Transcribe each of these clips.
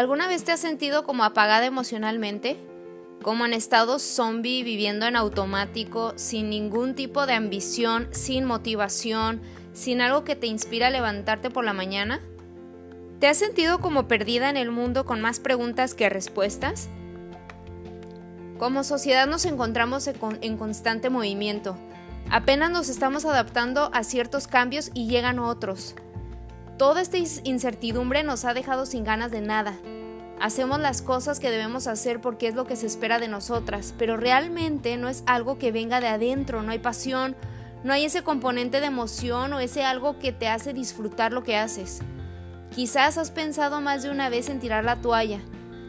¿Alguna vez te has sentido como apagada emocionalmente? Como en estado zombie viviendo en automático, sin ningún tipo de ambición, sin motivación, sin algo que te inspira a levantarte por la mañana? ¿Te has sentido como perdida en el mundo con más preguntas que respuestas? Como sociedad nos encontramos en constante movimiento. Apenas nos estamos adaptando a ciertos cambios y llegan otros. Toda esta incertidumbre nos ha dejado sin ganas de nada. Hacemos las cosas que debemos hacer porque es lo que se espera de nosotras, pero realmente no es algo que venga de adentro, no hay pasión, no hay ese componente de emoción o ese algo que te hace disfrutar lo que haces. Quizás has pensado más de una vez en tirar la toalla.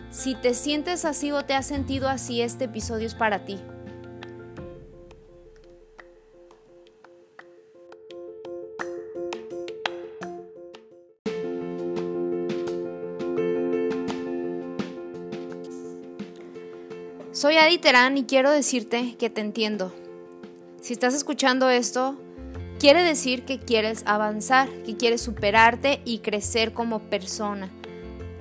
Si te sientes así o te has sentido así, este episodio es para ti. Soy Adi Terán y quiero decirte que te entiendo. Si estás escuchando esto, quiere decir que quieres avanzar, que quieres superarte y crecer como persona.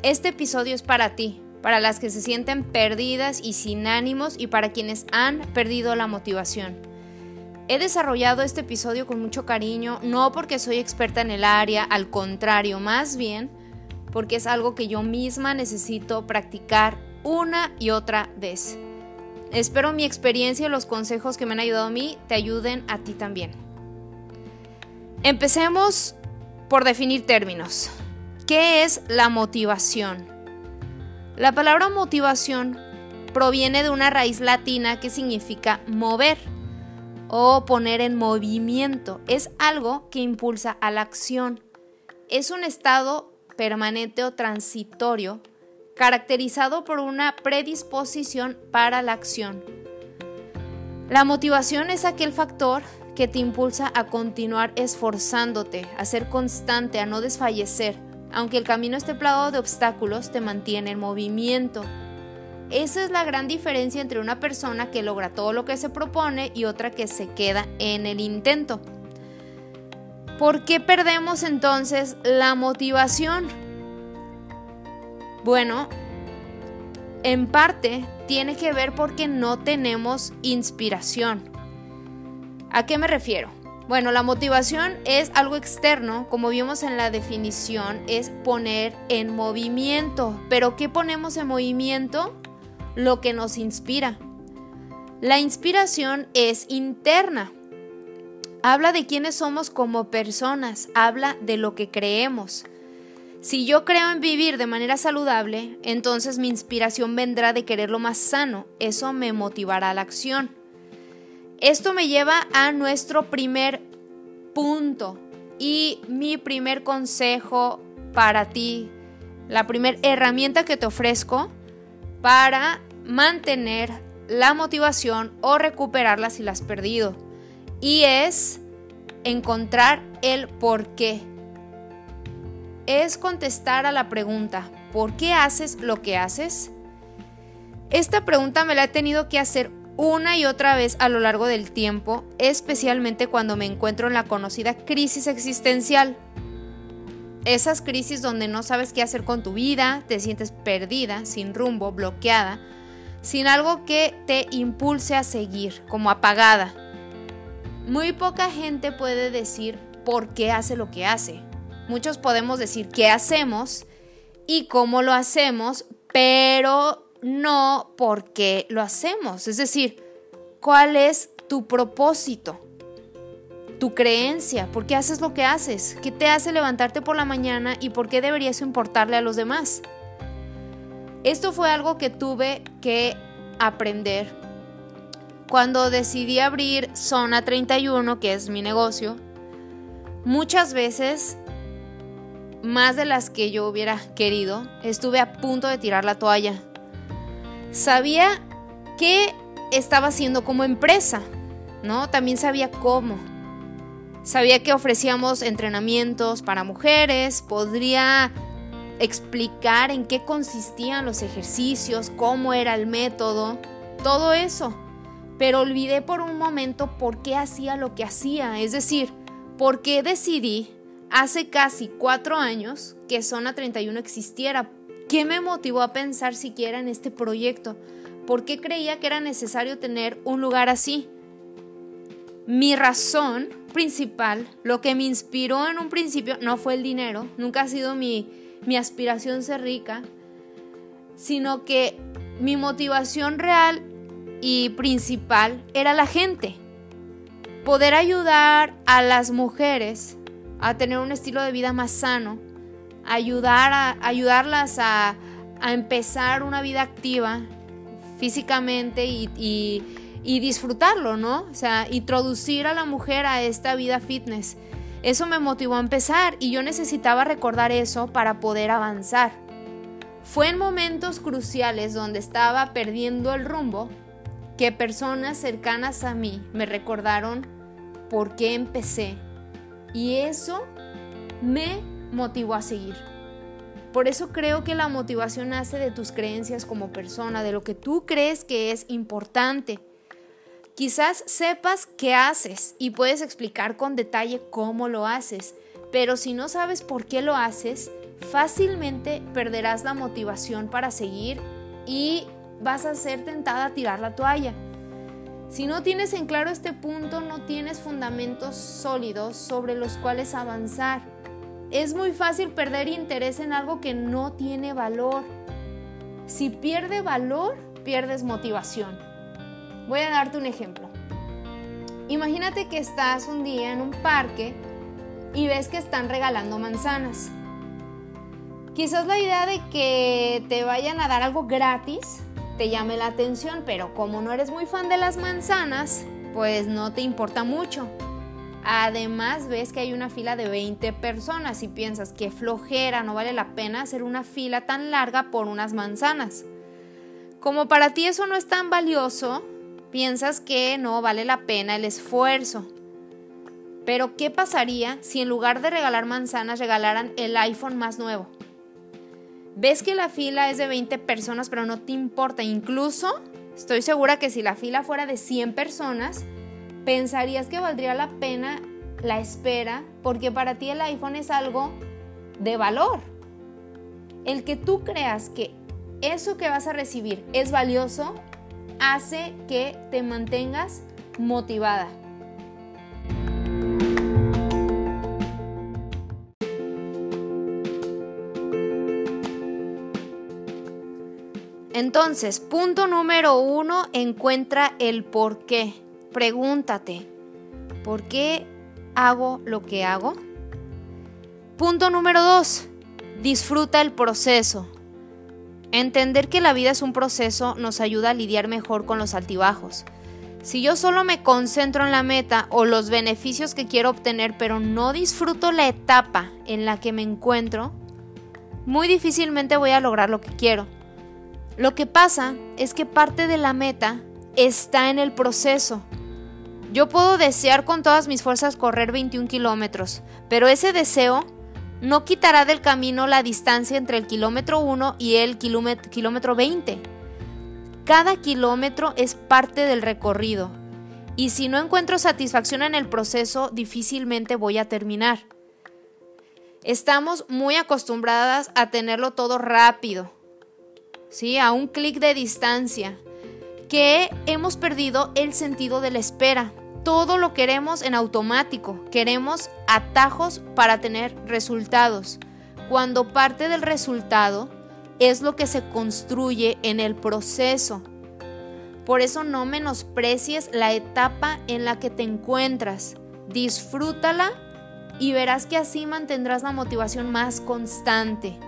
Este episodio es para ti, para las que se sienten perdidas y sin ánimos y para quienes han perdido la motivación. He desarrollado este episodio con mucho cariño, no porque soy experta en el área, al contrario, más bien porque es algo que yo misma necesito practicar una y otra vez. Espero mi experiencia y los consejos que me han ayudado a mí te ayuden a ti también. Empecemos por definir términos. ¿Qué es la motivación? La palabra motivación proviene de una raíz latina que significa mover o poner en movimiento. Es algo que impulsa a la acción. Es un estado permanente o transitorio caracterizado por una predisposición para la acción. La motivación es aquel factor que te impulsa a continuar esforzándote, a ser constante, a no desfallecer, aunque el camino esté plagado de obstáculos, te mantiene en movimiento. Esa es la gran diferencia entre una persona que logra todo lo que se propone y otra que se queda en el intento. ¿Por qué perdemos entonces la motivación? Bueno, en parte tiene que ver porque no tenemos inspiración. ¿A qué me refiero? Bueno, la motivación es algo externo, como vimos en la definición, es poner en movimiento. Pero ¿qué ponemos en movimiento? Lo que nos inspira. La inspiración es interna. Habla de quiénes somos como personas, habla de lo que creemos. Si yo creo en vivir de manera saludable, entonces mi inspiración vendrá de querer lo más sano. Eso me motivará a la acción. Esto me lleva a nuestro primer punto y mi primer consejo para ti, la primera herramienta que te ofrezco para mantener la motivación o recuperarla si la has perdido. Y es encontrar el por qué es contestar a la pregunta, ¿por qué haces lo que haces? Esta pregunta me la he tenido que hacer una y otra vez a lo largo del tiempo, especialmente cuando me encuentro en la conocida crisis existencial. Esas crisis donde no sabes qué hacer con tu vida, te sientes perdida, sin rumbo, bloqueada, sin algo que te impulse a seguir, como apagada. Muy poca gente puede decir por qué hace lo que hace. Muchos podemos decir qué hacemos y cómo lo hacemos, pero no por qué lo hacemos. Es decir, cuál es tu propósito, tu creencia, por qué haces lo que haces, qué te hace levantarte por la mañana y por qué deberías importarle a los demás. Esto fue algo que tuve que aprender cuando decidí abrir Zona 31, que es mi negocio. Muchas veces más de las que yo hubiera querido, estuve a punto de tirar la toalla. Sabía qué estaba haciendo como empresa, ¿no? También sabía cómo. Sabía que ofrecíamos entrenamientos para mujeres, podría explicar en qué consistían los ejercicios, cómo era el método, todo eso. Pero olvidé por un momento por qué hacía lo que hacía, es decir, por qué decidí hace casi cuatro años que Zona 31 existiera. ¿Qué me motivó a pensar siquiera en este proyecto? ¿Por qué creía que era necesario tener un lugar así? Mi razón principal, lo que me inspiró en un principio, no fue el dinero, nunca ha sido mi, mi aspiración ser rica, sino que mi motivación real y principal era la gente. Poder ayudar a las mujeres a tener un estilo de vida más sano, ayudar a, ayudarlas a, empezar una vida activa físicamente y, y disfrutarlo, ¿no? O sea, introducir a la mujer a esta vida fitness. Eso me motivó a empezar y yo necesitaba recordar eso para poder avanzar. Fue en momentos cruciales donde estaba perdiendo el rumbo que personas cercanas a mí me recordaron por qué empecé y eso me motivó a seguir. Por eso creo que la motivación nace de tus creencias como persona, de lo que tú crees que es importante. Quizás sepas qué haces y puedes explicar con detalle cómo lo haces, pero si no sabes por qué lo haces, fácilmente perderás la motivación para seguir y vas a ser tentada a tirar la toalla. Si no tienes en claro este punto, no tienes fundamentos sólidos sobre los cuales avanzar. Es muy fácil perder interés en algo que no tiene valor. Si pierde valor, pierdes motivación. Voy a darte un ejemplo. Imagínate que estás un día en un parque y ves que están regalando manzanas. Quizás la idea de que te vayan a dar algo gratis te llame la atención, pero como no eres muy fan de las manzanas, pues no te importa mucho. Además ves que hay una fila de 20 personas y piensas que flojera, no vale la pena hacer una fila tan larga por unas manzanas. Como para ti eso no es tan valioso, piensas que no vale la pena el esfuerzo. Pero ¿qué pasaría si en lugar de regalar manzanas regalaran el iPhone más nuevo? Ves que la fila es de 20 personas, pero no te importa. Incluso estoy segura que si la fila fuera de 100 personas, pensarías que valdría la pena la espera, porque para ti el iPhone es algo de valor. El que tú creas que eso que vas a recibir es valioso, hace que te mantengas motivada. Entonces, punto número uno, encuentra el por qué. Pregúntate, ¿por qué hago lo que hago? Punto número dos, disfruta el proceso. Entender que la vida es un proceso nos ayuda a lidiar mejor con los altibajos. Si yo solo me concentro en la meta o los beneficios que quiero obtener, pero no disfruto la etapa en la que me encuentro, muy difícilmente voy a lograr lo que quiero. Lo que pasa es que parte de la meta está en el proceso. Yo puedo desear con todas mis fuerzas correr 21 kilómetros, pero ese deseo no quitará del camino la distancia entre el kilómetro 1 y el kilómetro 20. Cada kilómetro es parte del recorrido y si no encuentro satisfacción en el proceso, difícilmente voy a terminar. Estamos muy acostumbradas a tenerlo todo rápido, ¿sí? a un clic de distancia, que hemos perdido el sentido de la espera. Todo lo queremos en automático, queremos atajos para tener resultados, cuando parte del resultado es lo que se construye en el proceso. Por eso no menosprecies la etapa en la que te encuentras, disfrútala y verás que así mantendrás la motivación más constante.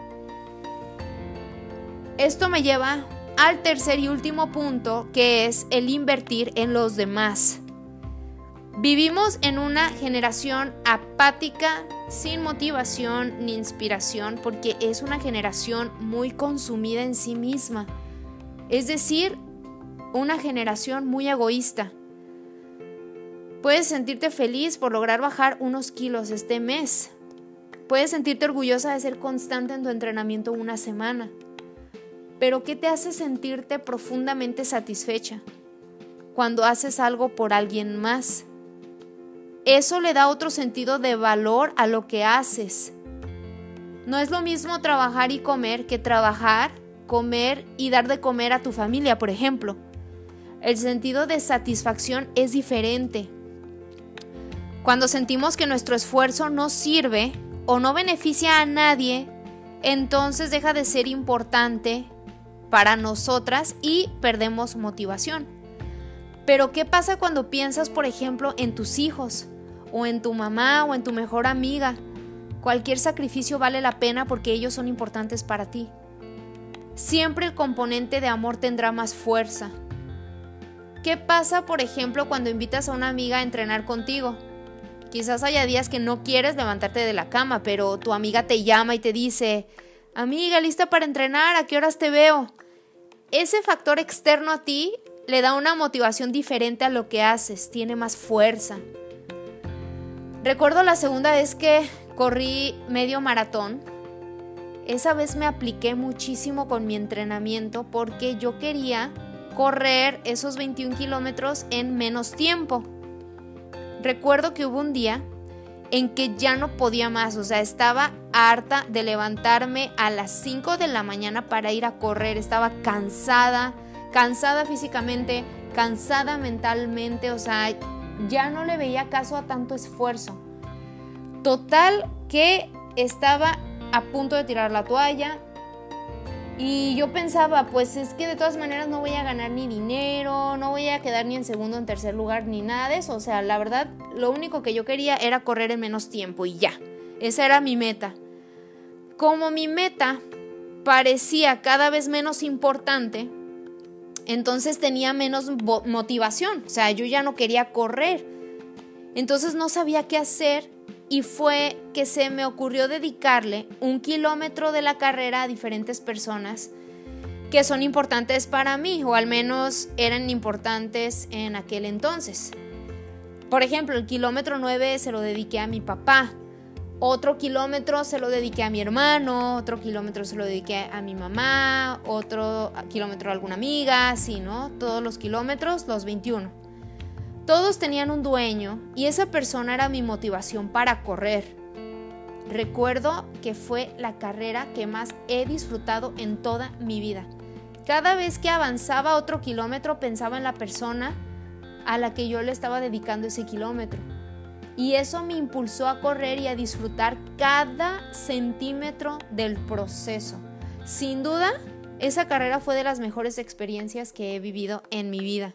Esto me lleva al tercer y último punto, que es el invertir en los demás. Vivimos en una generación apática, sin motivación ni inspiración, porque es una generación muy consumida en sí misma. Es decir, una generación muy egoísta. Puedes sentirte feliz por lograr bajar unos kilos este mes. Puedes sentirte orgullosa de ser constante en tu entrenamiento una semana pero ¿qué te hace sentirte profundamente satisfecha? Cuando haces algo por alguien más. Eso le da otro sentido de valor a lo que haces. No es lo mismo trabajar y comer que trabajar, comer y dar de comer a tu familia, por ejemplo. El sentido de satisfacción es diferente. Cuando sentimos que nuestro esfuerzo no sirve o no beneficia a nadie, entonces deja de ser importante para nosotras y perdemos motivación. Pero ¿qué pasa cuando piensas, por ejemplo, en tus hijos, o en tu mamá, o en tu mejor amiga? Cualquier sacrificio vale la pena porque ellos son importantes para ti. Siempre el componente de amor tendrá más fuerza. ¿Qué pasa, por ejemplo, cuando invitas a una amiga a entrenar contigo? Quizás haya días que no quieres levantarte de la cama, pero tu amiga te llama y te dice, amiga, lista para entrenar, ¿a qué horas te veo? Ese factor externo a ti le da una motivación diferente a lo que haces, tiene más fuerza. Recuerdo la segunda vez que corrí medio maratón. Esa vez me apliqué muchísimo con mi entrenamiento porque yo quería correr esos 21 kilómetros en menos tiempo. Recuerdo que hubo un día en que ya no podía más, o sea, estaba harta de levantarme a las 5 de la mañana para ir a correr, estaba cansada, cansada físicamente, cansada mentalmente, o sea, ya no le veía caso a tanto esfuerzo. Total que estaba a punto de tirar la toalla y yo pensaba, pues es que de todas maneras no voy a ganar ni dinero, no voy a quedar ni en segundo, en tercer lugar, ni nada de eso. O sea, la verdad, lo único que yo quería era correr en menos tiempo y ya. Esa era mi meta. Como mi meta parecía cada vez menos importante, entonces tenía menos motivación. O sea, yo ya no quería correr. Entonces no sabía qué hacer y fue que se me ocurrió dedicarle un kilómetro de la carrera a diferentes personas que son importantes para mí o al menos eran importantes en aquel entonces. Por ejemplo, el kilómetro 9 se lo dediqué a mi papá, otro kilómetro se lo dediqué a mi hermano, otro kilómetro se lo dediqué a mi mamá, otro kilómetro a alguna amiga, así, ¿no? Todos los kilómetros, los 21. Todos tenían un dueño y esa persona era mi motivación para correr. Recuerdo que fue la carrera que más he disfrutado en toda mi vida. Cada vez que avanzaba otro kilómetro pensaba en la persona a la que yo le estaba dedicando ese kilómetro. Y eso me impulsó a correr y a disfrutar cada centímetro del proceso. Sin duda, esa carrera fue de las mejores experiencias que he vivido en mi vida.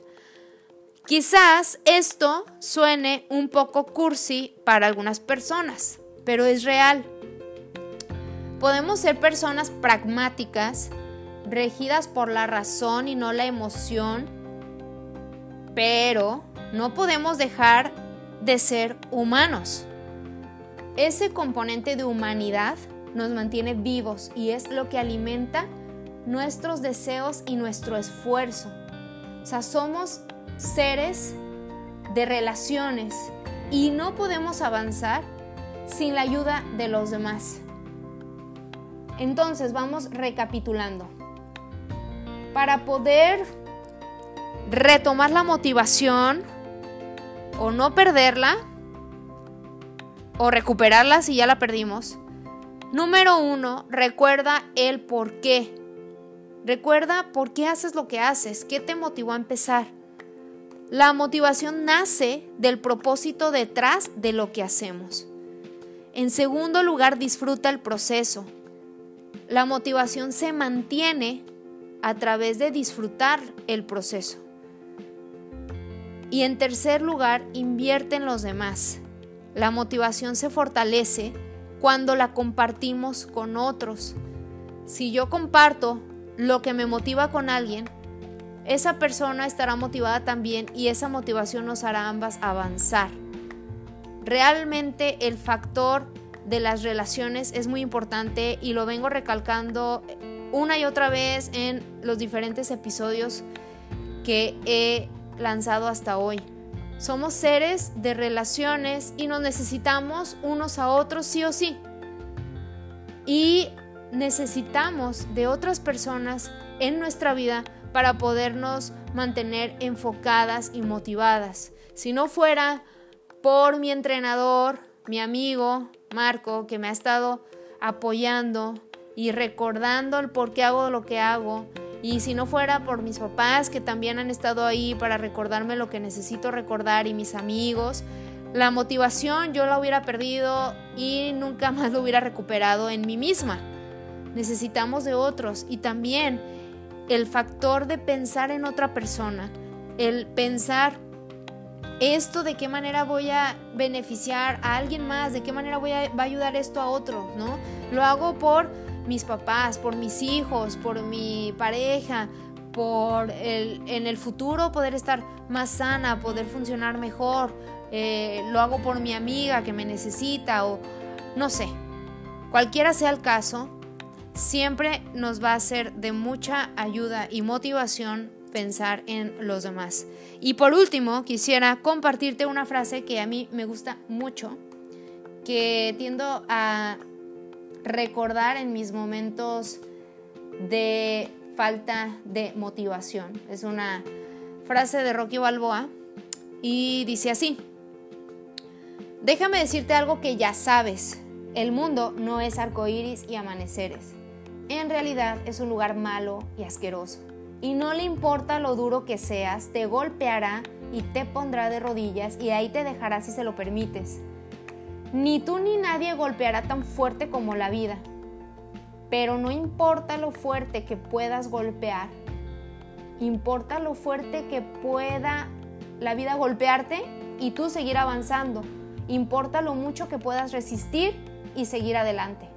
Quizás esto suene un poco cursi para algunas personas, pero es real. Podemos ser personas pragmáticas, regidas por la razón y no la emoción, pero no podemos dejar de ser humanos. Ese componente de humanidad nos mantiene vivos y es lo que alimenta nuestros deseos y nuestro esfuerzo. O sea, somos seres de relaciones y no podemos avanzar sin la ayuda de los demás. Entonces vamos recapitulando. Para poder retomar la motivación o no perderla o recuperarla si ya la perdimos. Número uno, recuerda el por qué. Recuerda por qué haces lo que haces, qué te motivó a empezar. La motivación nace del propósito detrás de lo que hacemos. En segundo lugar, disfruta el proceso. La motivación se mantiene a través de disfrutar el proceso. Y en tercer lugar, invierte en los demás. La motivación se fortalece cuando la compartimos con otros. Si yo comparto lo que me motiva con alguien, esa persona estará motivada también y esa motivación nos hará ambas avanzar. Realmente el factor de las relaciones es muy importante y lo vengo recalcando una y otra vez en los diferentes episodios que he lanzado hasta hoy. Somos seres de relaciones y nos necesitamos unos a otros sí o sí. Y necesitamos de otras personas en nuestra vida para podernos mantener enfocadas y motivadas. Si no fuera por mi entrenador, mi amigo Marco, que me ha estado apoyando y recordando el por qué hago lo que hago. Y si no fuera por mis papás que también han estado ahí para recordarme lo que necesito recordar y mis amigos, la motivación yo la hubiera perdido y nunca más lo hubiera recuperado en mí misma. Necesitamos de otros y también el factor de pensar en otra persona, el pensar esto de qué manera voy a beneficiar a alguien más, de qué manera voy a, va a ayudar esto a otro, ¿no? Lo hago por mis papás, por mis hijos, por mi pareja, por el, en el futuro poder estar más sana, poder funcionar mejor, eh, lo hago por mi amiga que me necesita o no sé, cualquiera sea el caso, siempre nos va a ser de mucha ayuda y motivación pensar en los demás. Y por último, quisiera compartirte una frase que a mí me gusta mucho, que tiendo a recordar en mis momentos de falta de motivación. Es una frase de Rocky Balboa y dice así, déjame decirte algo que ya sabes, el mundo no es arcoíris y amaneceres. En realidad es un lugar malo y asqueroso. Y no le importa lo duro que seas, te golpeará y te pondrá de rodillas y ahí te dejará si se lo permites. Ni tú ni nadie golpeará tan fuerte como la vida. Pero no importa lo fuerte que puedas golpear, importa lo fuerte que pueda la vida golpearte y tú seguir avanzando. Importa lo mucho que puedas resistir y seguir adelante.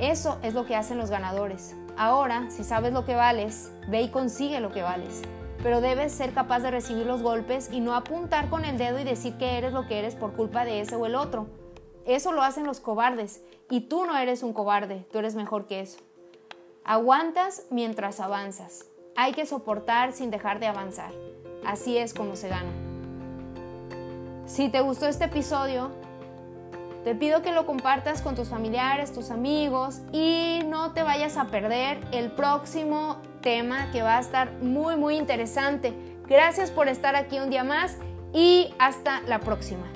Eso es lo que hacen los ganadores. Ahora, si sabes lo que vales, ve y consigue lo que vales pero debes ser capaz de recibir los golpes y no apuntar con el dedo y decir que eres lo que eres por culpa de ese o el otro. Eso lo hacen los cobardes y tú no eres un cobarde, tú eres mejor que eso. Aguantas mientras avanzas. Hay que soportar sin dejar de avanzar. Así es como se gana. Si te gustó este episodio, te pido que lo compartas con tus familiares, tus amigos y no te vayas a perder el próximo tema que va a estar muy muy interesante. Gracias por estar aquí un día más y hasta la próxima.